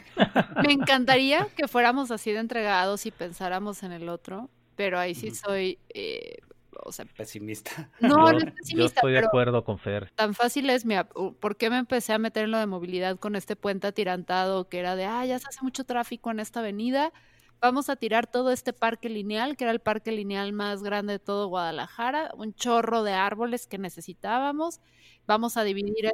me encantaría que fuéramos así de entregados y pensáramos en el otro, pero ahí sí soy, eh, o sea, pesimista. No, no es pesimista. Yo estoy de acuerdo con Fer. Tan fácil es, mira, ¿por qué me empecé a meter en lo de movilidad con este puente atirantado que era de, ah, ya se hace mucho tráfico en esta avenida? vamos a tirar todo este parque lineal, que era el parque lineal más grande de todo Guadalajara, un chorro de árboles que necesitábamos, vamos a dividir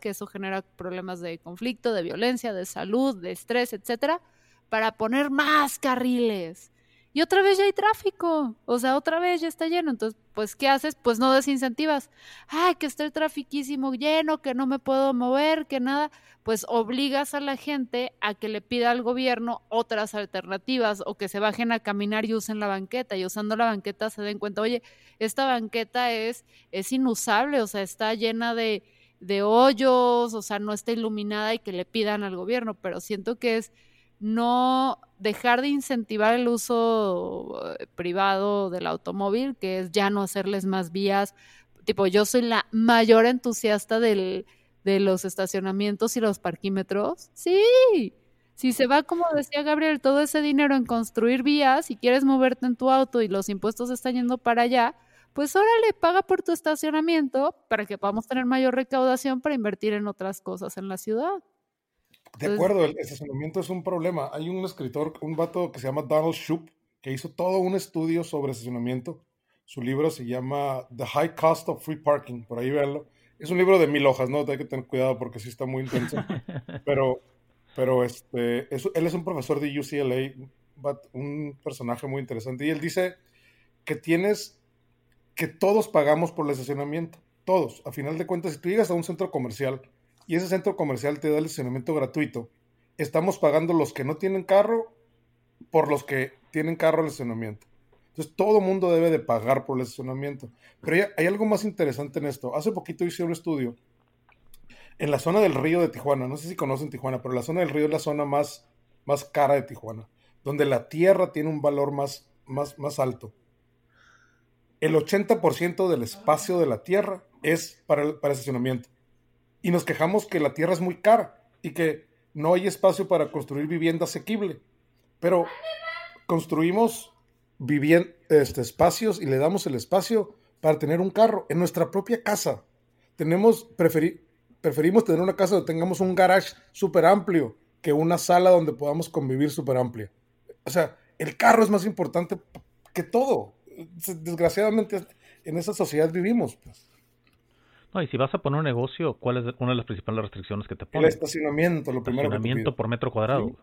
que eso genera problemas de conflicto, de violencia, de salud, de estrés, etcétera, para poner más carriles. Y otra vez ya hay tráfico, o sea, otra vez ya está lleno. Entonces, pues, ¿qué haces? Pues no desincentivas. Ay, que está el trafiquísimo lleno, que no me puedo mover, que nada. Pues obligas a la gente a que le pida al gobierno otras alternativas o que se bajen a caminar y usen la banqueta. Y usando la banqueta se den cuenta, oye, esta banqueta es, es inusable, o sea, está llena de, de hoyos, o sea, no está iluminada y que le pidan al gobierno. Pero siento que es no dejar de incentivar el uso eh, privado del automóvil, que es ya no hacerles más vías. Tipo, yo soy la mayor entusiasta del, de los estacionamientos y los parquímetros. Sí, si se va, como decía Gabriel, todo ese dinero en construir vías y quieres moverte en tu auto y los impuestos están yendo para allá, pues órale, paga por tu estacionamiento para que podamos tener mayor recaudación para invertir en otras cosas en la ciudad. De acuerdo, el estacionamiento es un problema. Hay un escritor, un vato que se llama Donald Shoup, que hizo todo un estudio sobre estacionamiento. Su libro se llama The High Cost of Free Parking, por ahí verlo. Es un libro de mil hojas, ¿no? Hay que tener cuidado porque sí está muy intenso. [LAUGHS] pero, pero este, él es un profesor de UCLA, un personaje muy interesante. Y él dice que tienes, que todos pagamos por el estacionamiento. Todos. A final de cuentas, si tú llegas a un centro comercial y ese centro comercial te da el estacionamiento gratuito, estamos pagando los que no tienen carro por los que tienen carro el estacionamiento. Entonces todo mundo debe de pagar por el estacionamiento. Pero hay, algo más interesante en esto. Hace poquito hice un estudio en la zona del río de Tijuana. No sé si conocen Tijuana, pero la zona del río es la zona más, más cara de Tijuana, donde la tierra tiene un valor más, más, más alto. El 80% del espacio de la tierra es para estacionamiento y nos quejamos que la tierra es muy cara y que no hay espacio para construir vivienda asequible. Pero construimos este, espacios y le damos el espacio para tener un carro en nuestra propia casa. Tenemos, preferimos tener una casa donde tengamos un garage súper amplio que una sala donde podamos convivir súper amplia. O sea, el carro es más importante que todo. Desgraciadamente en esa sociedad vivimos. Pues. No, y si vas a poner un negocio, ¿cuál es una de las principales restricciones que te ponen? El estacionamiento, lo primero Estacionamiento por metro cuadrado.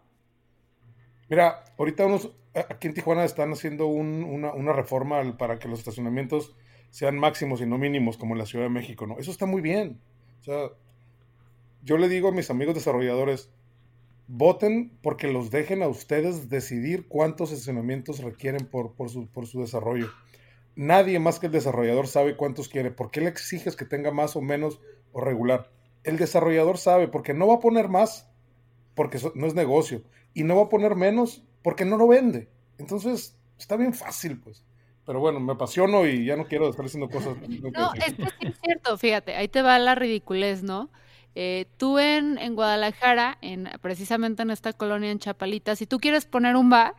Mira, ahorita unos, aquí en Tijuana están haciendo una, una, reforma para que los estacionamientos sean máximos y no mínimos, como en la Ciudad de México, ¿no? Eso está muy bien. O sea, yo le digo a mis amigos desarrolladores, voten porque los dejen a ustedes decidir cuántos estacionamientos requieren por, por, su, por su desarrollo nadie más que el desarrollador sabe cuántos quiere. ¿Por qué le exiges que tenga más o menos o regular? El desarrollador sabe porque no va a poner más porque no es negocio y no va a poner menos porque no lo vende. Entonces, está bien fácil, pues. Pero bueno, me apasiono y ya no quiero estar haciendo cosas. No, es es cierto, fíjate, ahí te va la ridiculez, ¿no? Eh, tú en, en Guadalajara, en, precisamente en esta colonia en Chapalita, si tú quieres poner un bar,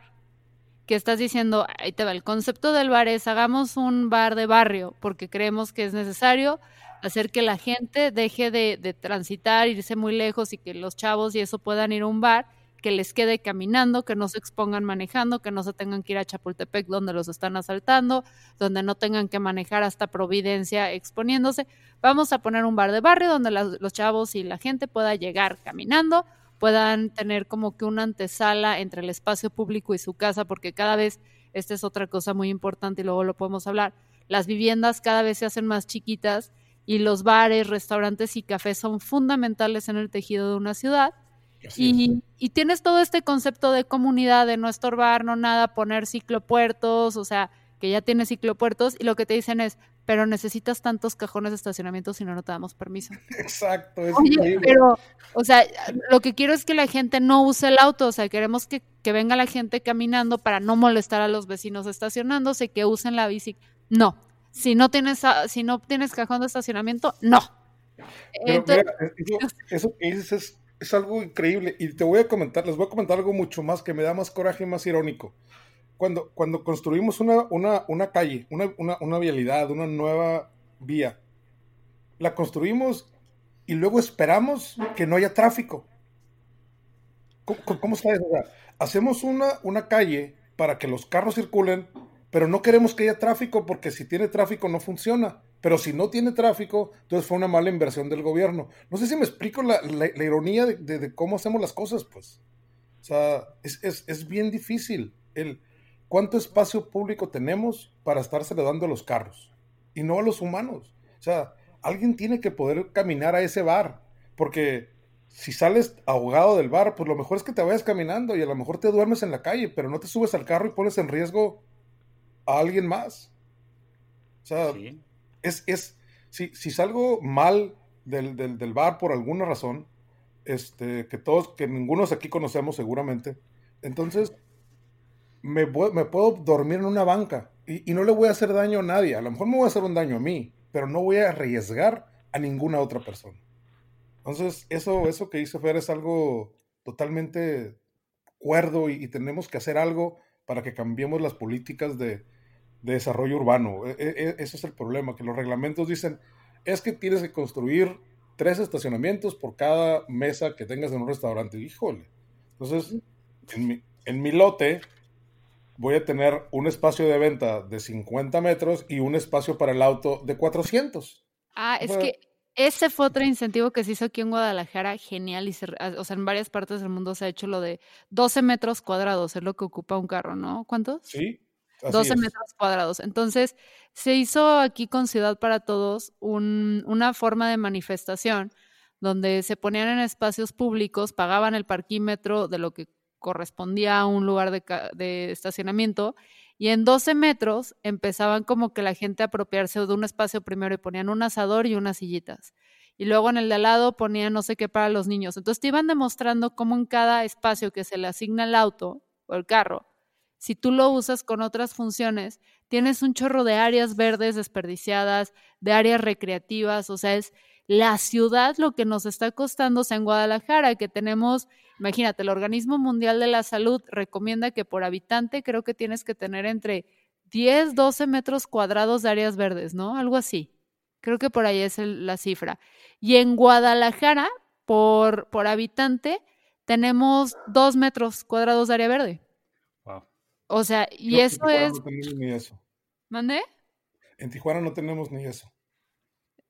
que estás diciendo, ahí te va, el concepto del bar es hagamos un bar de barrio, porque creemos que es necesario hacer que la gente deje de, de, transitar, irse muy lejos y que los chavos y eso puedan ir a un bar, que les quede caminando, que no se expongan manejando, que no se tengan que ir a Chapultepec donde los están asaltando, donde no tengan que manejar hasta Providencia exponiéndose. Vamos a poner un bar de barrio donde los chavos y la gente pueda llegar caminando puedan tener como que una antesala entre el espacio público y su casa, porque cada vez, esta es otra cosa muy importante y luego lo podemos hablar, las viviendas cada vez se hacen más chiquitas y los bares, restaurantes y cafés son fundamentales en el tejido de una ciudad. Y, y, tienes todo este concepto de comunidad, de no estorbar, no nada, poner ciclopuertos, o sea, que ya tiene ciclopuertos y lo que te dicen es, pero necesitas tantos cajones de estacionamiento si no, no te damos permiso. [LAUGHS] Exacto. Es Oye, pero, o sea, lo que quiero es que la gente no use el auto, o sea, queremos que, que venga la gente caminando para no molestar a los vecinos estacionándose, que usen la bici. No, si no tienes, si no tienes cajón de estacionamiento, no. Entonces, eso, que dices es, es algo increíble y te voy a comentar, les voy a comentar algo mucho más que me da más coraje y más irónico cuando, cuando construimos una, una, una calle, una, una, una, vialidad, una nueva vía, la construimos y luego esperamos que no haya tráfico. ¿Cómo, cómo hacemos una, una calle para que los carros circulen, pero no queremos que haya tráfico porque si tiene tráfico no funciona. Pero si no tiene tráfico, entonces fue una mala inversión del gobierno. No sé si me explico la, ironía de, cómo hacemos las cosas, pues. O sea, es, es, bien difícil. El, ¿Cuánto espacio público tenemos para estárselo dando a los carros? Y no a los humanos. O sea, alguien tiene que poder caminar a ese bar. Porque si sales ahogado del bar, pues lo mejor es que te vayas caminando y a lo mejor te duermes en la calle, pero no te subes al carro y pones en riesgo a alguien más. O sea, es, es si, si, salgo mal del, del, bar por alguna razón, este, que todos, que ninguno de aquí conocemos seguramente, entonces me, me puedo dormir en una banca y, y no le voy a hacer daño a nadie. A lo mejor me voy a hacer un daño a mí, pero no voy a arriesgar a ninguna otra persona. Entonces, eso, eso que hizo Fer es algo totalmente cuerdo y, tenemos que hacer algo para que cambiemos las políticas de, desarrollo urbano. E, e, e, ese es el problema, que los reglamentos dicen, es que tienes que construir tres estacionamientos por cada mesa que tengas en un restaurante. Híjole. Entonces, en mi, en mi lote voy a tener un espacio de venta de 50 metros y un espacio para el auto de 400. Ah, es que ese fue otro incentivo que se hizo aquí en Guadalajara, genial, y ah, o sea, en varias partes del mundo se ha hecho lo de 12 metros cuadrados, es lo que ocupa un carro, ¿no? ¿Cuántos? Sí. 12 metros cuadrados. Entonces, se hizo aquí con Ciudad para Todos una forma de manifestación donde se ponían en espacios públicos, pagaban el parquímetro de lo que correspondía a un lugar de, de estacionamiento y en 12 metros empezaban como que la gente a apropiarse de un espacio primero y ponían un asador y unas sillitas. Y luego en el de al lado ponían no sé qué para los niños. Entonces te iban demostrando cómo en cada espacio que se le asigna el auto o el carro, si tú lo usas con otras funciones, tienes un chorro de áreas verdes desperdiciadas, de áreas recreativas, o sea, es la ciudad lo que nos está costando, o sea, en Guadalajara, que tenemos, imagínate, el Organismo Mundial de la Salud recomienda que por habitante creo que tienes que tener entre 10, 12 metros cuadrados de áreas verdes, ¿no? Algo así. Creo que por ahí es la cifra. Y en Guadalajara, por, por habitante, tenemos 2 metros cuadrados de área verde. O sea, y eso es... No tenemos ni eso. ¿Mande? En Tijuana no tenemos ni eso.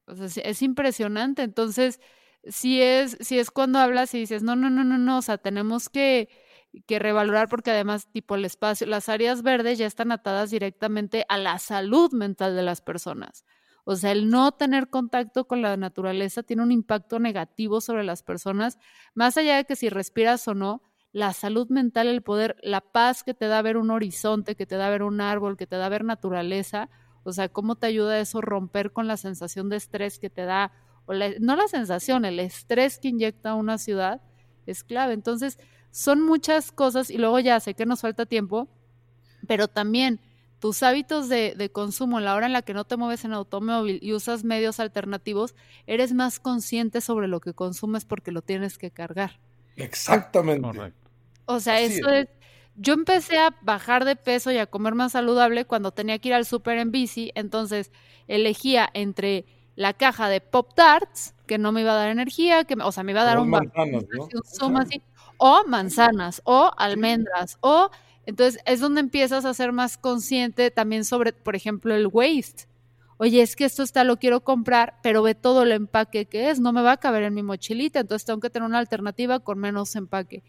O sea, es impresionante. Entonces, si es, si es cuando hablas y dices, no, no, no, no, no, o sea, tenemos que, que revalorar porque además, tipo, el espacio, las áreas verdes ya están atadas directamente a la salud mental de las personas. O sea, el no tener contacto con la naturaleza tiene un impacto negativo sobre las personas, más allá de que si respiras o no, la salud mental, el poder, la paz que te da ver un horizonte, que te da ver un árbol, que te da ver naturaleza, o sea, ¿cómo te ayuda eso romper con la sensación de estrés que te da? O no la sensación, el estrés que inyecta una ciudad es clave. Entonces, son muchas cosas y luego ya sé que nos falta tiempo, pero también tus hábitos de, de, consumo, la hora en la que no te mueves en automóvil y usas medios alternativos, eres más consciente sobre lo que consumes porque lo tienes que cargar. Exactamente. O sea, eso es yo empecé a bajar de peso y a comer más saludable cuando tenía que ir al súper en bici, entonces elegía entre la caja de Pop Tarts, que no me iba a dar energía, que, o sea, me iba a dar un, manzanas, o manzanas, o almendras, o entonces es donde empiezas a ser más consciente también sobre, por ejemplo, el waste. Oye, es que esto está, lo quiero comprar, pero ve todo el empaque que es, no me va a caber en mi mochilita, entonces tengo que tener una alternativa con menos empaque.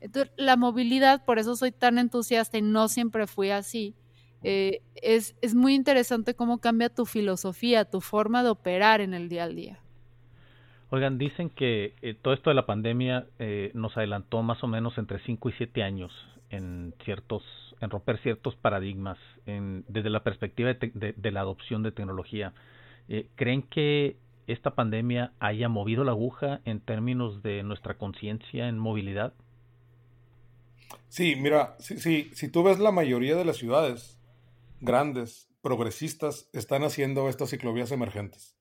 Entonces, la movilidad, por eso soy tan entusiasta y no siempre fui así. Eh, es, es, muy interesante cómo cambia tu filosofía, tu forma de operar en el día al día. Oigan, dicen que eh, todo esto de la pandemia eh, nos adelantó más o menos entre 5 y 7 años en ciertos, en romper ciertos paradigmas en, desde la perspectiva de, de, la adopción de tecnología. ¿Creen que esta pandemia haya movido la aguja en términos de nuestra conciencia en movilidad? Sí, mira, si, si tú ves la mayoría de las ciudades grandes, progresistas, están haciendo estas ciclovías emergentes.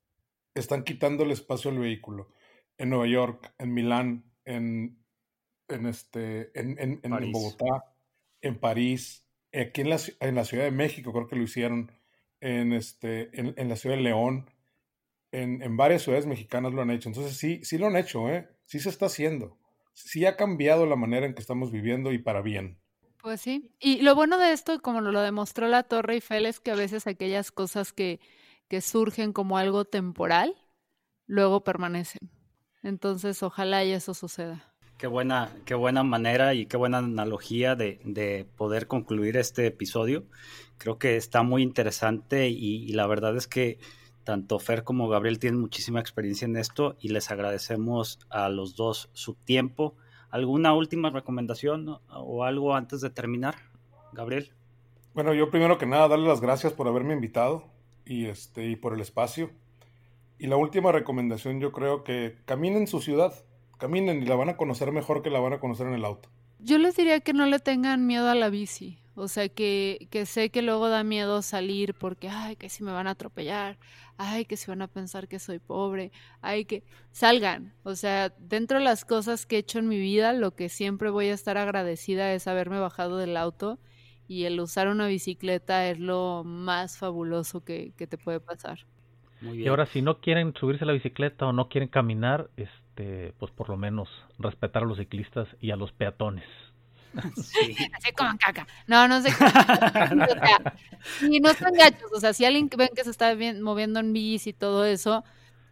Están quitando el espacio al vehículo. En Nueva York, en Milán, en, en, este, en, en, Bogotá, en París, aquí en la, en la Ciudad de México creo que lo hicieron, en, este, en, la Ciudad de León, en, varias ciudades mexicanas lo han hecho. Entonces sí, sí lo han hecho, ¿eh? sí se está haciendo. sí ha cambiado la manera en que estamos viviendo y para bien. Pues sí. Y lo bueno de esto, como lo demostró la Torre Eiffel, es que a veces aquellas cosas que, que surgen como algo temporal, luego permanecen. Entonces, ojalá y eso suceda. Qué buena, qué buena manera y qué buena analogía de, de poder concluir este episodio. Creo que está muy interesante y, la verdad es que tanto Fer como Gabriel tienen muchísima experiencia en esto y les agradecemos a los dos su tiempo ¿Alguna última recomendación o algo antes de terminar, Gabriel? Bueno, yo primero que nada darle las gracias por haberme invitado y este y por el espacio. Y la última recomendación yo creo que caminen su ciudad, caminen y la van a conocer mejor que la van a conocer en el auto. Yo les diría que no le tengan miedo a la bici. O sea, que, que sé que luego da miedo salir porque, ay, que si me van a atropellar, ay, que si van a pensar que soy pobre, ay, que salgan. O sea, dentro de las cosas que he hecho en mi vida, lo que siempre voy a estar agradecida es haberme bajado del auto y el usar una bicicleta es lo más fabuloso que, que te puede pasar. Y ahora, si no quieren subirse a la bicicleta o no quieren caminar, este, pues por lo menos respetar a los ciclistas y a los peatones. [LAUGHS] Así como caca. No, no sé. y [LAUGHS] no están gachos. O sea, si alguien ven que se está moviendo en bici y todo eso,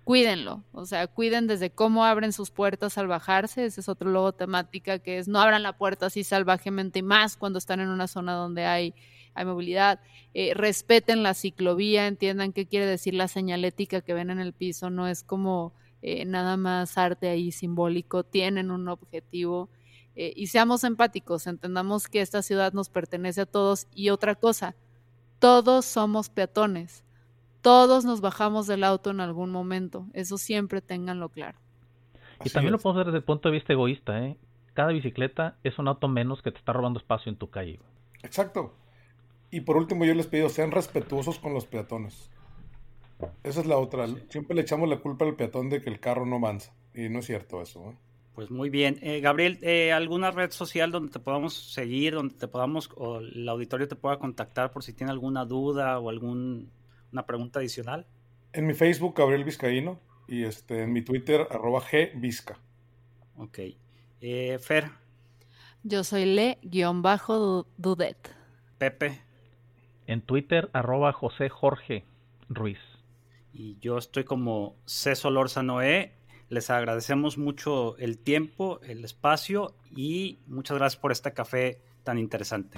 cuídenlo. O sea, cuiden desde cómo abren sus puertas al bajarse. Ese es otro logo temática que es no abran la puerta así salvajemente y más cuando están en una zona donde hay, hay movilidad. Eh, respeten la ciclovía, entiendan qué quiere decir la señalética que ven en el piso. No es como eh, nada más arte ahí simbólico. Tienen un objetivo. Eh, y seamos empáticos, entendamos que esta ciudad nos pertenece a todos y otra cosa, todos somos peatones, todos nos bajamos del auto en algún momento, eso siempre tenganlo claro. Y también lo podemos ver desde el punto de vista egoísta, ¿eh? Cada bicicleta es un auto menos que te está robando espacio en tu calle. Exacto. Y por último yo les pido, sean respetuosos con los peatones. Esa es la otra. Siempre le echamos la culpa al peatón de que el carro no avanza. Y no es cierto eso. ¿eh? Pues muy bien. Eh, Gabriel, eh, ¿alguna red social donde te podamos seguir, donde te podamos, o el auditorio te pueda contactar por si tiene alguna duda o alguna pregunta adicional? En mi Facebook, Gabriel Vizcaíno, y este, en mi Twitter, arroba gvizca. Ok. Eh, Fer. Yo soy le-dudet. Pepe. En Twitter, arroba José Jorge Ruiz. Y yo estoy como C. Solorza Noé les agradecemos mucho el tiempo, el espacio y muchas gracias por este café tan interesante.